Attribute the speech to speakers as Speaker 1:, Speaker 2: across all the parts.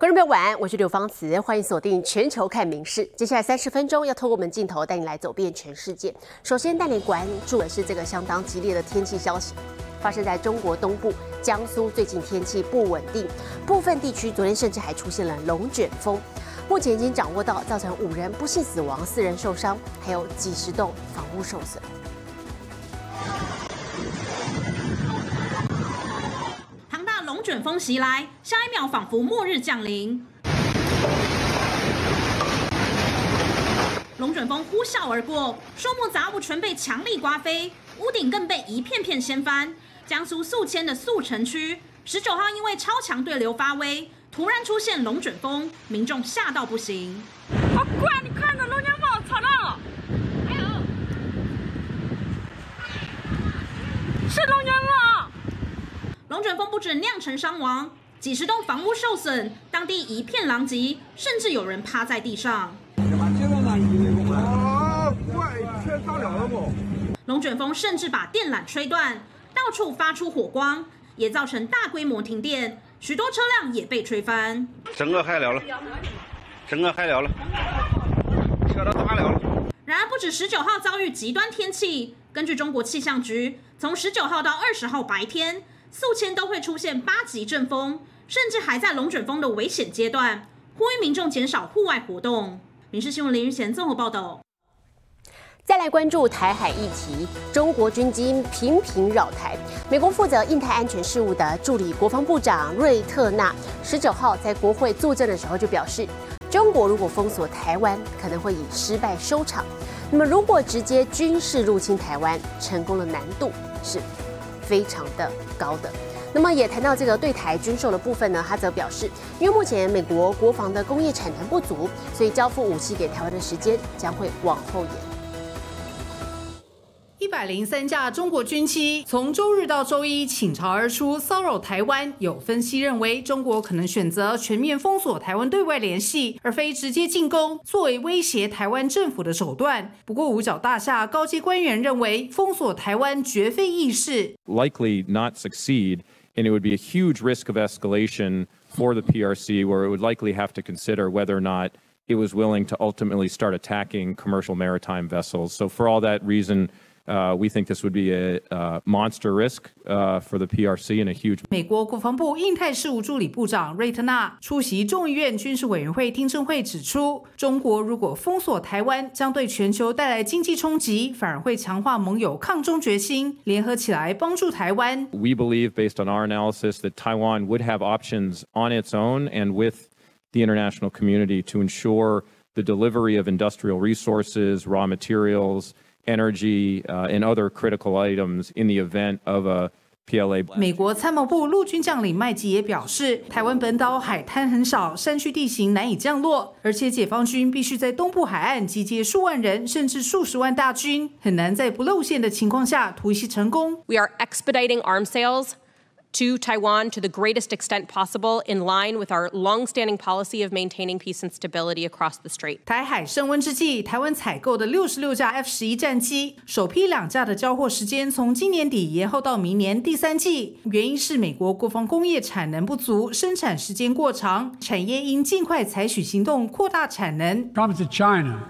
Speaker 1: 观众朋友晚安，我是刘芳慈，欢迎锁定全球看名事。接下来三十分钟要透过我们镜头带你来走遍全世界。首先带你关注的是这个相当激烈的天气消息，发生在中国东部江苏，最近天气不稳定，部分地区昨天甚至还出现了龙卷风。目前已经掌握到造成五人不幸死亡、四人受伤，还有几十栋房屋受损。
Speaker 2: 卷风袭来，下一秒仿佛末日降临。龙卷风呼啸而过，树木杂物全被强力刮飞，屋顶更被一片片掀翻。江苏宿迁的宿城区，十九号因为超强对流发威，突然出现龙卷风，民众吓到不行。
Speaker 3: 好怪，你看着龙卷风，吵到！还有，是龙卷。
Speaker 2: 龙卷风不止酿成伤亡，几十栋房屋受损，当地一片狼藉，甚至有人趴在地上。龙卷风甚至把电缆吹断，到处发出火光，也造成大规模停电，许多车辆也被吹翻。
Speaker 4: 整个海了了，整个海了了，车都塌了了。
Speaker 2: 然而，不止十九号遭遇极端天气，根据中国气象局，从十九号到二十号白天。宿迁都会出现八级阵风，甚至还在龙卷风的危险阶段，呼吁民众减少户外活动。民事新闻林玉贤综合报道。
Speaker 1: 再来关注台海议题，中国军机频频扰台。美国负责印太安全事务的助理国防部长瑞特纳十九号在国会作证的时候就表示，中国如果封锁台湾，可能会以失败收场。那么如果直接军事入侵台湾，成功的难度是？非常的高的，那么也谈到这个对台军售的部分呢，他则表示，因为目前美国国防的工业产能不足，所以交付武器给台湾的时间将会往后延。
Speaker 5: 一百零三架中国军机从周日到周一倾巢而出，骚扰台湾。有分析认为，中国可能选择全面封锁台湾对外联系，而非直接进攻，作为威胁台湾政府的手段。不过，五角大厦高级官员认为，封锁台湾绝非易事，
Speaker 6: likely not succeed, and it would be a huge risk of escalation for the PRC, where it would likely have to consider whether or not it was willing to ultimately start attacking commercial maritime vessels. So, for all that reason. Uh, we think this would be a uh, monster risk uh, for the PRC and a huge.
Speaker 5: 美国国防部印太事务助理部长瑞特纳出席众议院军事委员会听证会，指出，中国如果封锁台湾，将对全球带来经济冲击，反而会强化盟友抗中决心，联合起来帮助台湾。
Speaker 6: We believe, based on our analysis, that Taiwan would have options on its own and with the international community to ensure the delivery of industrial resources, raw materials Energy and other critical items in the event of a PLA。
Speaker 5: 美国参谋部陆军将领麦吉也表示，台湾本岛海滩很少，山区地形难以降落，而且解放军必须在东部海岸集结数万人甚至数十万大军，很难在不露馅的情况下突袭成功。
Speaker 7: We are expediting arms sales. to Taiwan to the greatest extent possible, in line with our long-standing policy of maintaining peace and stability across the strait.
Speaker 5: 台海升温之际，台湾采购的六十六架 F 十一战机，首批两架的交货时间从今年底延后到明年第三季，原因是美国国防工业产能不足，生产时间过长，产业应尽快采取行动扩大产能。
Speaker 8: Coming to China,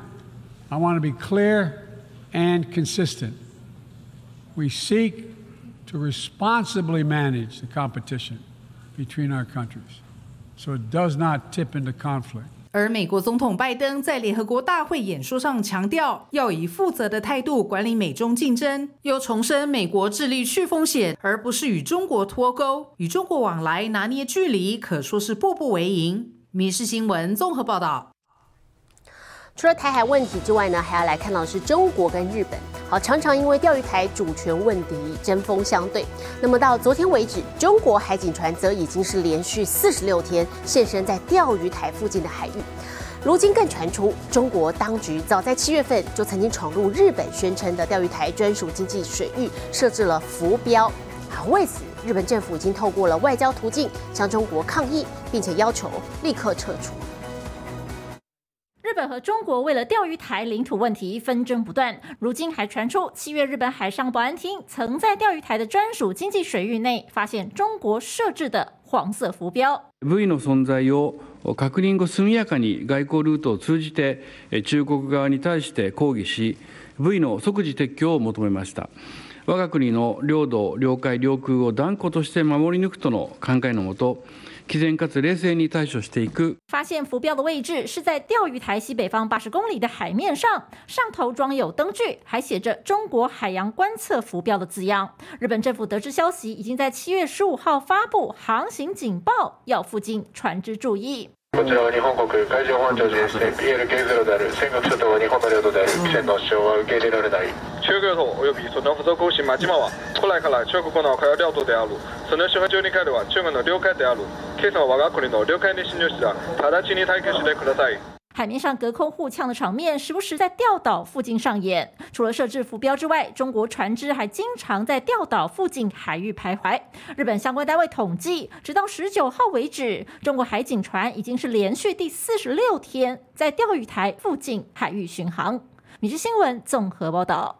Speaker 8: I want to be clear and consistent. We seek to responsibly manage the competition between our countries so it does not tip into conflict.
Speaker 5: 而美国总统拜登在联合国大会演说上强调，要以负责的态度管理美中竞争，又重申美国致力去风险，而不是与中国脱钩，与中国往来拿捏距离，可说是步步为营。民事新闻综合报道。
Speaker 1: 除了台海问题之外呢，还要来看到是中国跟日本，好常常因为钓鱼台主权问题针锋相对。那么到昨天为止，中国海警船则已经是连续四十六天现身在钓鱼台附近的海域。如今更传出，中国当局早在七月份就曾经闯入日本宣称的钓鱼台专属经济水域，设置了浮标。好，为此，日本政府已经透过了外交途径向中国抗议，并且要求立刻撤出。
Speaker 9: 日本和中国为了钓鱼台领土问题纷争不断，如今还传出七月日本海上保安厅曾在钓鱼台的专属经济水域内发现中国设置的 黄色浮标。
Speaker 10: V の存在を確認後速やかに外交ルートを通じて中国側に対して抗議し V の即時撤去を求めました我が国の領土領海領空を断固として守り抜くとの考えのもと 毅然かつ冷静に対処していく。
Speaker 9: 发现浮标的位置是在钓鱼台西北方八十公里的海面上，上头装有灯具，还写着“中国海洋观测浮标”的字样。日本政府得知消息，已经在七月十五号发布航行警报，要附近船只注意。
Speaker 11: こちらは日本国海上保安庁ですね PLK0 である尖閣諸島は日本の領土である船の主張は受け入れられない
Speaker 12: 中国島及びその付属島島は古来から中国の海洋領土である その周辺に海は中国の領海である今朝は我が国の領海に侵入した直ちに退去してください
Speaker 9: 海面上隔空互呛的场面，时不时在钓岛附近上演。除了设置浮标之外，中国船只还经常在钓岛附近海域徘徊。日本相关单位统计，直到十九号为止，中国海警船已经是连续第四十六天在钓鱼台附近海域巡航。米氏新闻综合报道。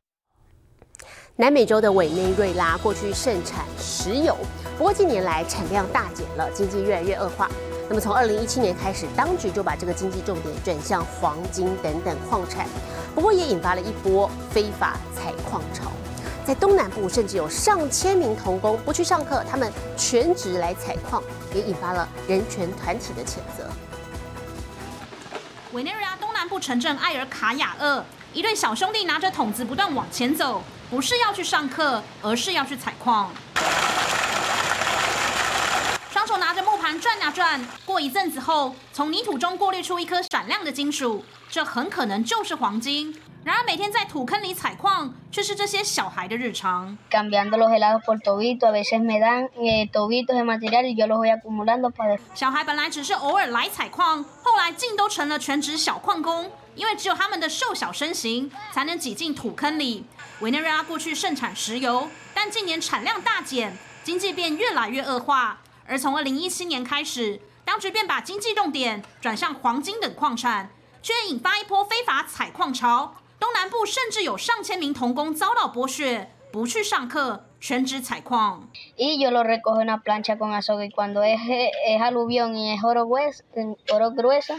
Speaker 1: 南美洲的委内瑞拉过去盛产石油，不过近年来产量大减了，经济越来越恶化。那么从二零一七年开始，当局就把这个经济重点转向黄金等等矿产，不过也引发了一波非法采矿潮。在东南部，甚至有上千名童工不去上课，他们全职来采矿，也引发了人权团体的谴责。
Speaker 2: 委内瑞拉东南部城镇埃尔卡雅厄，一对小兄弟拿着桶子不断往前走，不是要去上课，而是要去采矿。双手拿着木盘转呀转，过一阵子后，从泥土中过滤出一颗闪亮的金属，这很可能就是黄金。然而，每天在土坑里采矿，却是这些小孩的日常。小孩本来只是偶尔来采矿，后来竟都成了全职小矿工，因为只有他们的瘦小身形才能挤进土坑里。委内瑞拉过去盛产石油，但近年产量大减，经济变越来越恶化。而从二零一七年开始，当局便把经济重点转向黄金等矿产，却引发一波非法采矿潮。东南部甚至有上千名童工遭到剥削，不去上课，全职采矿。
Speaker 13: Y yo lo recojo una plancha con azogue y cuando es es aluvión y es oro grueso, oro grueso,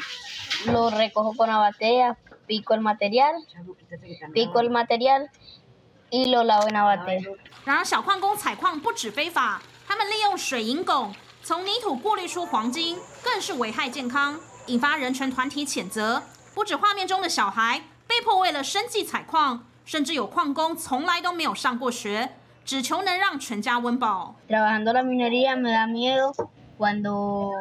Speaker 13: lo recojo con la batea, pico el material, pico el material
Speaker 2: 然而，小矿工采矿不止非法。他们利用水银汞从泥土过滤出黄金，更是危害健康，引发人权团体谴责。不止画面中的小孩被迫为了生计采矿，甚至有矿工从来都没有上过学，只求能让全家温饱。
Speaker 13: Trabajando la minería me da miedo cuando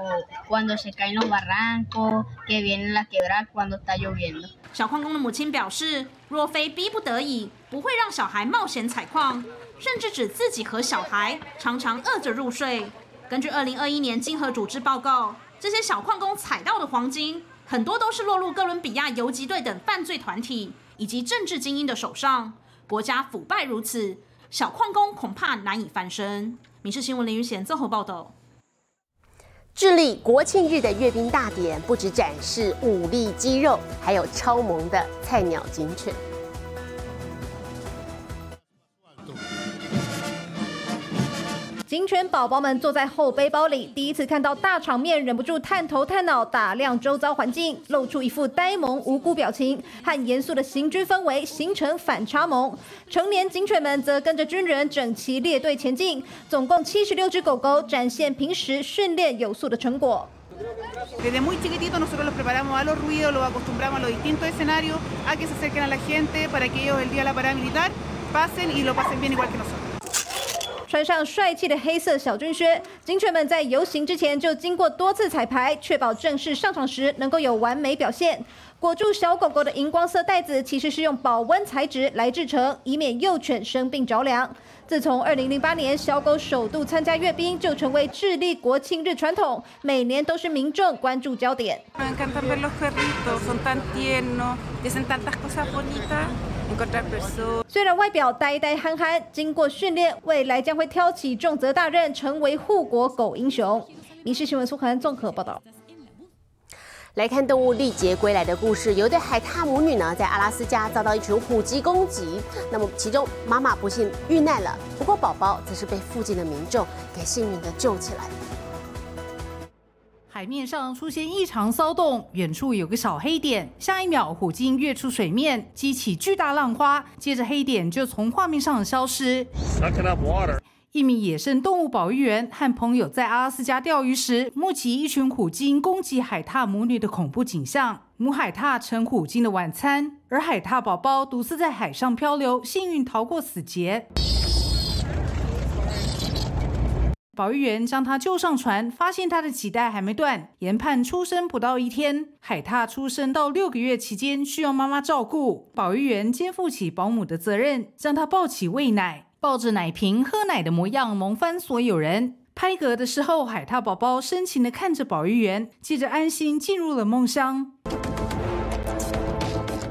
Speaker 13: cuando se caen los barrancos, que viene la quebrada cuando está lloviendo。
Speaker 2: 小矿工的母亲表示，若非逼不得已，不会让小孩冒险采矿。甚至指自己和小孩常常饿着入睡。根据二零二一年金河组织报告，这些小矿工采到的黄金，很多都是落入哥伦比亚游击队等犯罪团体以及政治精英的手上。国家腐败如此，小矿工恐怕难以翻身。《民事新闻》林宇贤综合报道。
Speaker 1: 智利国庆日的阅兵大典，不止展示武力肌肉，还有超萌的菜鸟警犬。
Speaker 14: 警犬宝宝们坐在后背包里，第一次看到大场面，忍不住探头探脑打量周遭环境，露出一副呆萌无辜表情，和严肃的行军氛围形成反差萌。成年警犬们则跟着军人整齐列队前进，总共七十六只狗狗展现平时训练有素的成果。穿上帅气的黑色小军靴，警犬们在游行之前就经过多次彩排，确保正式上场时能够有完美表现。裹住小狗狗的荧光色袋子其实是用保温材质来制成，以免幼犬生病着凉。自从2008年小狗首度参加阅兵，就成为智利国庆日传统，每年都是民众关注焦点。虽然外表呆呆憨憨，经过训练，未来将会挑起重责大任，成为护国狗英雄。民事新闻苏涵综合报道。
Speaker 1: 来看动物历劫归来的故事，有一对海獭母女呢，在阿拉斯加遭到一群虎鲸攻击，那么其中妈妈不幸遇难了，不过宝宝则是被附近的民众给幸运的救起来。
Speaker 5: 海面上出现异常骚动，远处有个小黑点，下一秒虎鲸跃出水面，激起巨大浪花，接着黑点就从画面上消失。一名野生动物保育员和朋友在阿拉斯加钓鱼时，目击一群虎鲸攻击海獭母女的恐怖景象。母海獭成虎鲸的晚餐，而海獭宝宝独自在海上漂流，幸运逃过死劫。保育员将它救上船，发现它的脐带还没断，研判出生不到一天。海獭出生到六个月期间需要妈妈照顾，保育员肩负起保姆的责任，将它抱起喂奶。抱着奶瓶喝奶的模样，萌翻所有人。拍嗝的时候，海獭宝宝深情地看着保育员，接着安心进入了梦乡。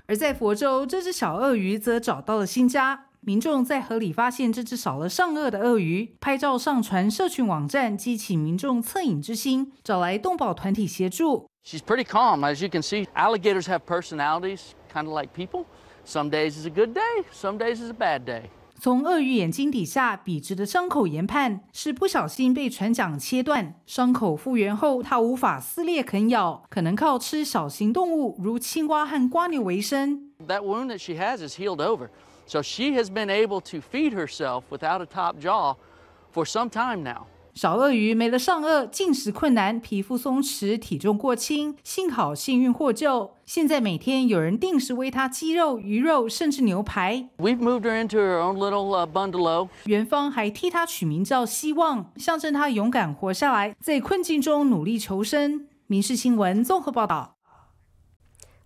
Speaker 5: 而在佛州，这只小鳄鱼则找到了新家。民众在河里发现这只少了上颚的鳄鱼，拍照上传社群网站，激起民众恻隐之心，找来动保团体协助。
Speaker 15: She's pretty calm, as you can see. Alligators have personalities, kind of like people. Some days is a good day, some days is a bad day.
Speaker 5: 从鳄鱼眼睛底下笔直的伤口研判，是不小心被船桨切断。伤口复原后，它无法撕裂啃咬，可能靠吃小型动物如青蛙和瓜牛为生。
Speaker 15: That wound that she has is healed over, so she has been able to feed herself without a top jaw for some time now.
Speaker 5: 小鳄鱼没了上颚，进食困难，皮肤松弛，体重过轻，幸好幸运获救。现在每天有人定时喂它鸡肉、鱼肉，甚至牛排。
Speaker 15: We've moved her into her own little bungalow。
Speaker 5: 元芳还替它取名叫希望，象征它勇敢活下来，在困境中努力求生。民事新闻综合报道。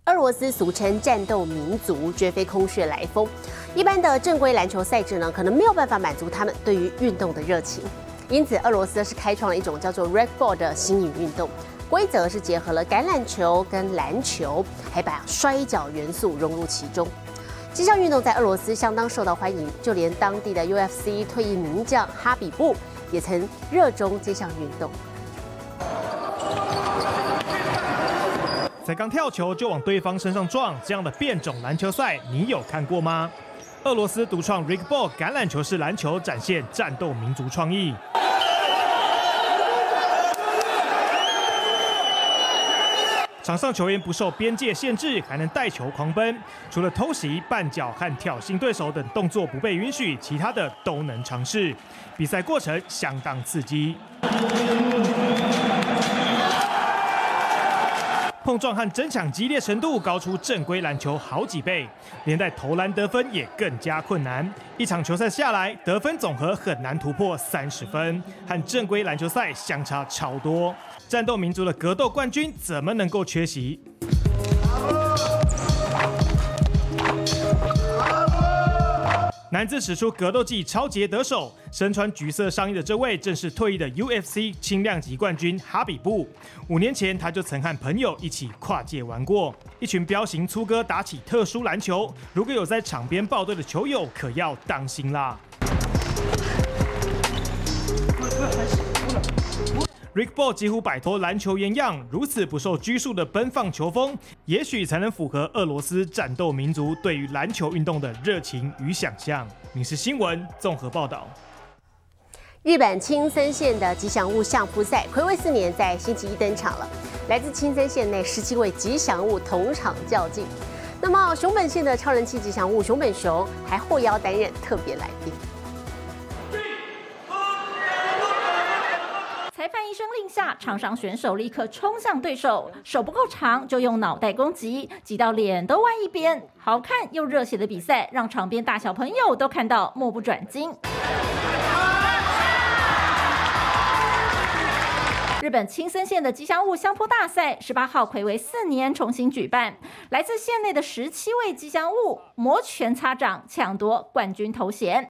Speaker 1: 俄罗斯俗称战斗民族，绝非空穴来风。一般的正规篮球赛制呢，可能没有办法满足他们对于运动的热情。因此，俄罗斯是开创了一种叫做 Rugby 的新颖运动，规则是结合了橄榄球跟篮球，还把摔跤元素融入其中。这项运动在俄罗斯相当受到欢迎，就连当地的 UFC 退役名将哈比布也曾热衷这项运动。
Speaker 16: 才刚跳球就往对方身上撞，这样的变种篮球赛，你有看过吗？俄罗斯独创 Rigball 橄榄球式篮球，展现战斗民族创意。场上球员不受边界限制，还能带球狂奔。除了偷袭、绊脚和挑衅对手等动作不被允许，其他的都能尝试。比赛过程相当刺激。碰撞和争抢激烈程度高出正规篮球好几倍，连带投篮得分也更加困难。一场球赛下来，得分总和很难突破三十分，和正规篮球赛相差超多。战斗民族的格斗冠军怎么能够缺席？男子使出格斗技超杰得手，身穿橘色上衣的这位正是退役的 UFC 轻量级冠军哈比布。五年前他就曾和朋友一起跨界玩过，一群彪形粗哥打起特殊篮球，如果有在场边报队的球友，可要当心啦。Rick Ball 几乎摆脱篮球原样，如此不受拘束的奔放球风，也许才能符合俄罗斯战斗民族对于篮球运动的热情与想象。民事新闻综合报道。
Speaker 1: 日本青森县的吉祥物相扑赛，暌违四年在星期一登场了。来自青森县内十七位吉祥物同场较劲。那么熊本县的超人气吉祥物熊本熊还获邀担任特别来宾。
Speaker 9: 裁判一声令下，场上选手立刻冲向对手，手不够长就用脑袋攻击，挤到脸都歪一边。好看又热血的比赛，让场边大小朋友都看到目不转睛。日本青森县的吉祥物相扑大赛，十八号魁为四年重新举办，来自县内的十七位吉祥物摩拳擦掌，抢夺冠军头衔。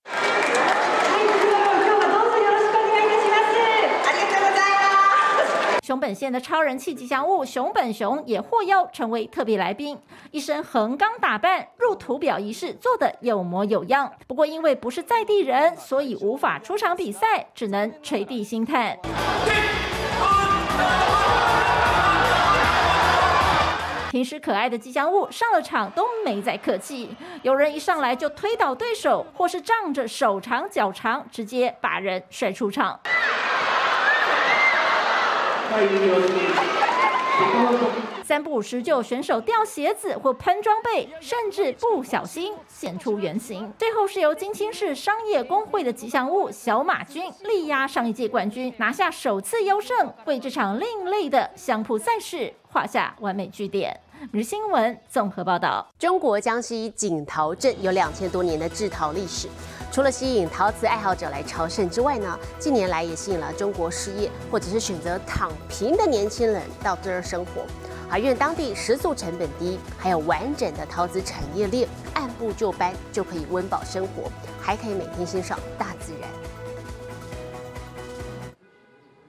Speaker 9: 熊本县的超人气吉祥物熊本熊也获邀成为特别来宾，一身横纲打扮，入土表仪式做得有模有样。不过因为不是在地人，所以无法出场比赛，只能垂地心叹。平时可爱的吉祥物上了场都没再客气，有人一上来就推倒对手，或是仗着手长脚长，直接把人甩出场。三不五时就有选手掉鞋子或喷装备，甚至不小心现出原形。最后是由金青市商业工会的吉祥物小马军力压上一届冠军，拿下首次优胜，为这场另类的相扑赛事画下完美句点。日新闻综合报道：
Speaker 1: 中国江西景陶镇有两千多年的制陶历史，除了吸引陶瓷爱好者来朝圣之外呢，近年来也吸引了中国失业或者是选择躺平的年轻人到这儿生活。而因为当地食宿成本低，还有完整的陶瓷产业链，按部就班就可以温饱生活，还可以每天欣赏大自然。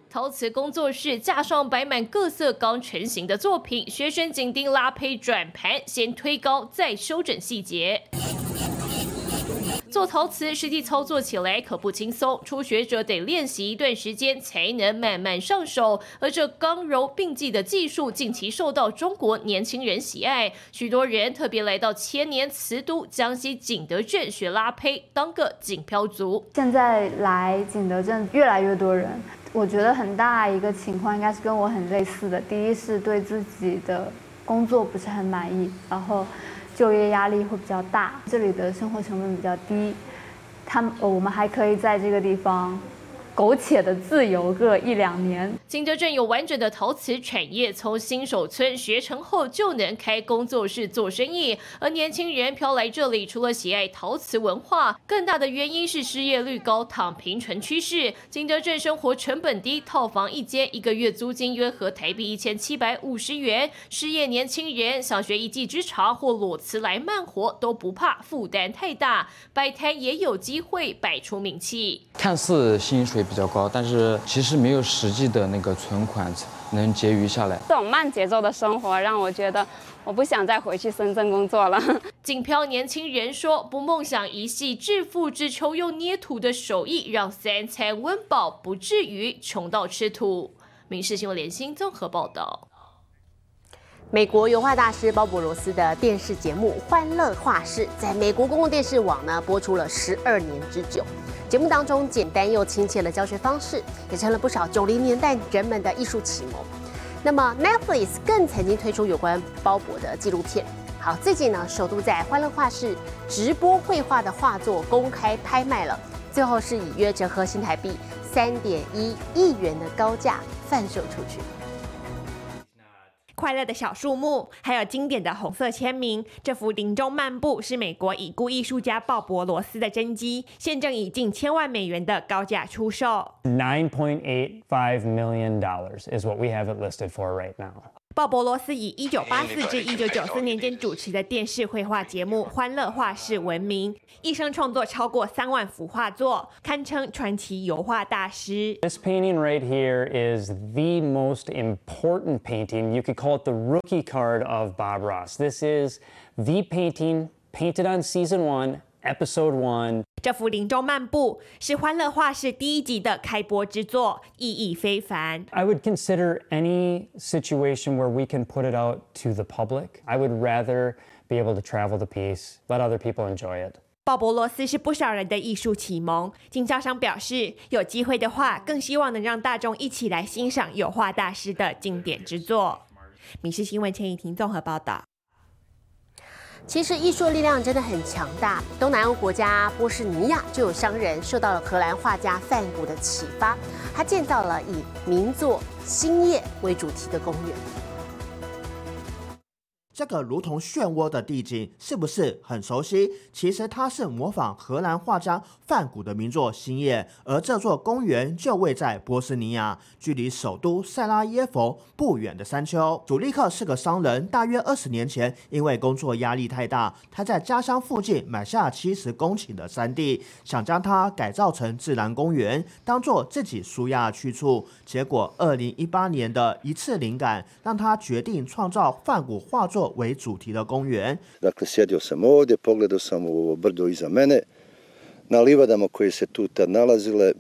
Speaker 17: 陶瓷工作室架上摆满各色刚成型的作品，学生紧盯拉胚转盘，先推高再修整细节。做陶瓷实际操作起来可不轻松，初学者得练习一段时间才能慢慢上手。而这刚柔并济的技术近期受到中国年轻人喜爱，许多人特别来到千年瓷都江西景德镇学拉胚，当个景漂族。
Speaker 18: 现在来景德镇越来越多人，我觉得很大一个情况应该是跟我很类似的。第一是对自己的工作不是很满意，然后。就业压力会比较大，这里的生活成本比较低，他们我们还可以在这个地方。苟且的自由个一两年。
Speaker 17: 景德镇有完整的陶瓷产业，从新手村学成后就能开工作室做生意。而年轻人飘来这里，除了喜爱陶瓷文化，更大的原因是失业率高、躺平成趋势。景德镇生活成本低，套房一间一个月租金约合台币一千七百五十元。失业年轻人想学一技之长或裸辞来慢活都不怕负担太大，摆摊也有机会摆出名气。
Speaker 19: 看似薪水。比较高，但是其实没有实际的那个存款能结余下来。
Speaker 20: 这种慢节奏的生活让我觉得，我不想再回去深圳工作了。
Speaker 17: 锦漂年轻人说：“不梦想一系致富，之秋用捏土的手艺让三餐温饱，不至于穷到吃土。”民事新闻联新综合报道。
Speaker 1: 美国油画大师鲍勃罗斯的电视节目《欢乐画室》在美国公共电视网呢播出了十二年之久。节目当中简单又亲切的教学方式，也成了不少九零年代人们的艺术启蒙。那么 Netflix 更曾经推出有关鲍勃的纪录片。好，最近呢，首度在欢乐画室直播绘画的画作公开拍卖了，最后是以约折合新台币三点一亿元的高价贩售出去。
Speaker 21: 快乐的小树木，还有经典的红色签名。这幅林中漫步是美国已故艺术家鲍勃罗斯的真迹，现正以近千万美元的高价出售。
Speaker 22: Nine point eight five million dollars is what we have it listed for right now.
Speaker 21: 鲍勃罗斯以一九八四至一九九四年间主持的电视绘画节目《欢乐画室》闻名，一生创作超过三万幅画作，堪称传奇油画大师。
Speaker 22: This painting right here is the most important painting. You could call it the rookie card of Bob Ross. This is the painting painted on season one. Episode One，
Speaker 21: 这幅林中漫步是《欢乐画室》第一集的开播之作，意义非凡。
Speaker 22: I would consider any situation where we can put it out to the public. I would rather be able to travel the piece, let other people enjoy it.
Speaker 21: 鲍勃罗斯是不少人的艺术启蒙。经销商表示，有机会的话，更希望能让大众一起来欣赏油画大师的经典之作。《民事新闻》前一庭综合报道。
Speaker 1: 其实艺术力量真的很强大。东南亚国家波士尼亚就有商人受到了荷兰画家梵谷的启发，他建造了以名作《星夜》为主题的公园。
Speaker 23: 这个如同漩涡的地景是不是很熟悉？其实它是模仿荷兰画家梵谷的名作《星夜》，而这座公园就位在波斯尼亚，距离首都塞拉耶佛不远的山丘。祖利克是个商人，大约二十年前因为工作压力太大，他在家乡附近买下七十公顷的山地，想将它改造成自然公园，当做自己舒压去处。结果二零一八年的一次灵感，让他决定创造梵谷画作。为主题的公园。
Speaker 24: Dakle, sjedio sam ovdje, pogledao sam u ovo brdo iza mene, na livadama koje se tu tad nalazile,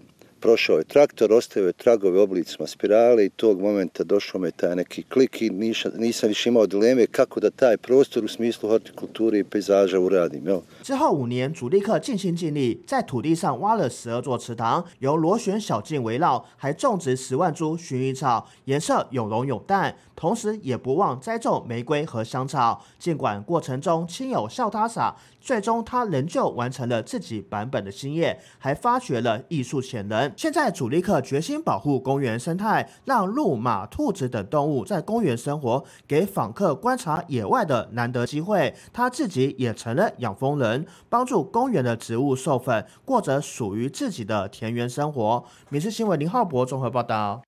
Speaker 23: 之后五年，主力克尽心尽力，在土地上挖了十二座池塘，由螺旋小径围绕，还种植十万株薰衣草，颜色有浓有淡。同时也不忘栽种玫瑰和香草。尽管过程中亲友笑他傻，最终他仍旧完成了自己版本的新业，还发掘了艺术潜能。现在主力客决心保护公园生态，让鹿、马、兔子等动物在公园生活，给访客观察野外的难得机会。他自己也成了养蜂人，帮助公园的植物授粉，过着属于自己的田园生活。民事新闻林浩博综合报道。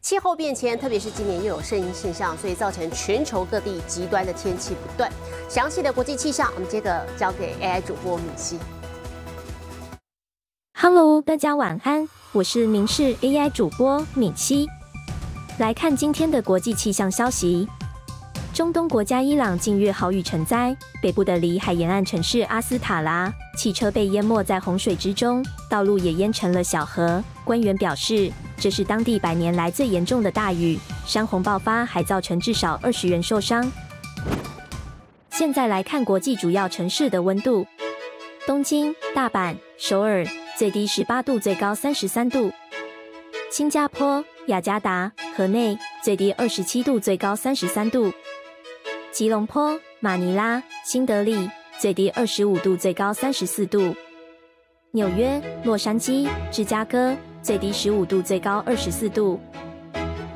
Speaker 1: 气候变迁，特别是今年又有圣婴现象，所以造成全球各地极端的天气不断。详细的国际气象，我们接着交给 AI 主播米西。
Speaker 25: Hello，大家晚安，我是明视 AI 主播米西。来看今天的国际气象消息：中东国家伊朗近月豪雨成灾，北部的里海沿岸城市阿斯塔拉，汽车被淹没在洪水之中，道路也淹成了小河。官员表示。这是当地百年来最严重的大雨，山洪爆发还造成至少二十人受伤。现在来看国际主要城市的温度：东京、大阪、首尔，最低十八度，最高三十三度；新加坡、雅加达、河内，最低二十七度，最高三十三度；吉隆坡、马尼拉、新德里，最低二十五度，最高三十四度；纽约、洛杉矶、芝加哥。最低十五度，最高二十四度。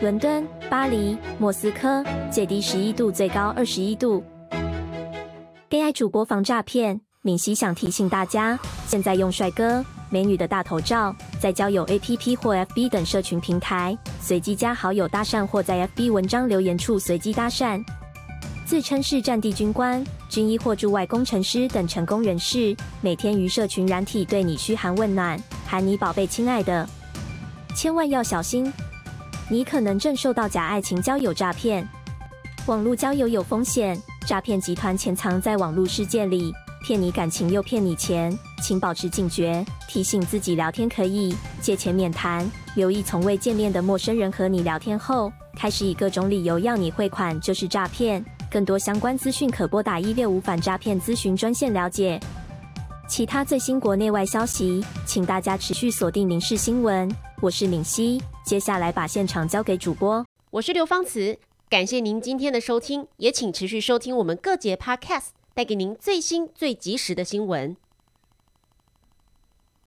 Speaker 25: 伦敦、巴黎、莫斯科，最低十一度，最高二十一度。AI 主播防诈骗，敏熙想提醒大家，现在用帅哥、美女的大头照，在交友 APP 或 FB 等社群平台随机加好友搭讪，或在 FB 文章留言处随机搭讪。自称是战地军官、军医或驻外工程师等成功人士，每天于社群软体对你嘘寒问暖，喊你宝贝、亲爱的，千万要小心，你可能正受到假爱情交友诈骗。网络交友有风险，诈骗集团潜藏在网络世界里，骗你感情又骗你钱，请保持警觉，提醒自己聊天可以，借钱免谈，留意从未见面的陌生人和你聊天后，开始以各种理由要你汇款，就是诈骗。更多相关资讯可拨打一六五反诈骗咨询专线了解。其他最新国内外消息，请大家持续锁定《民事新闻》。我是敏熙，接下来把现场交给主播。
Speaker 1: 我是刘芳慈，感谢您今天的收听，也请持续收听我们各节 Podcast，带给您最新最及时的新闻。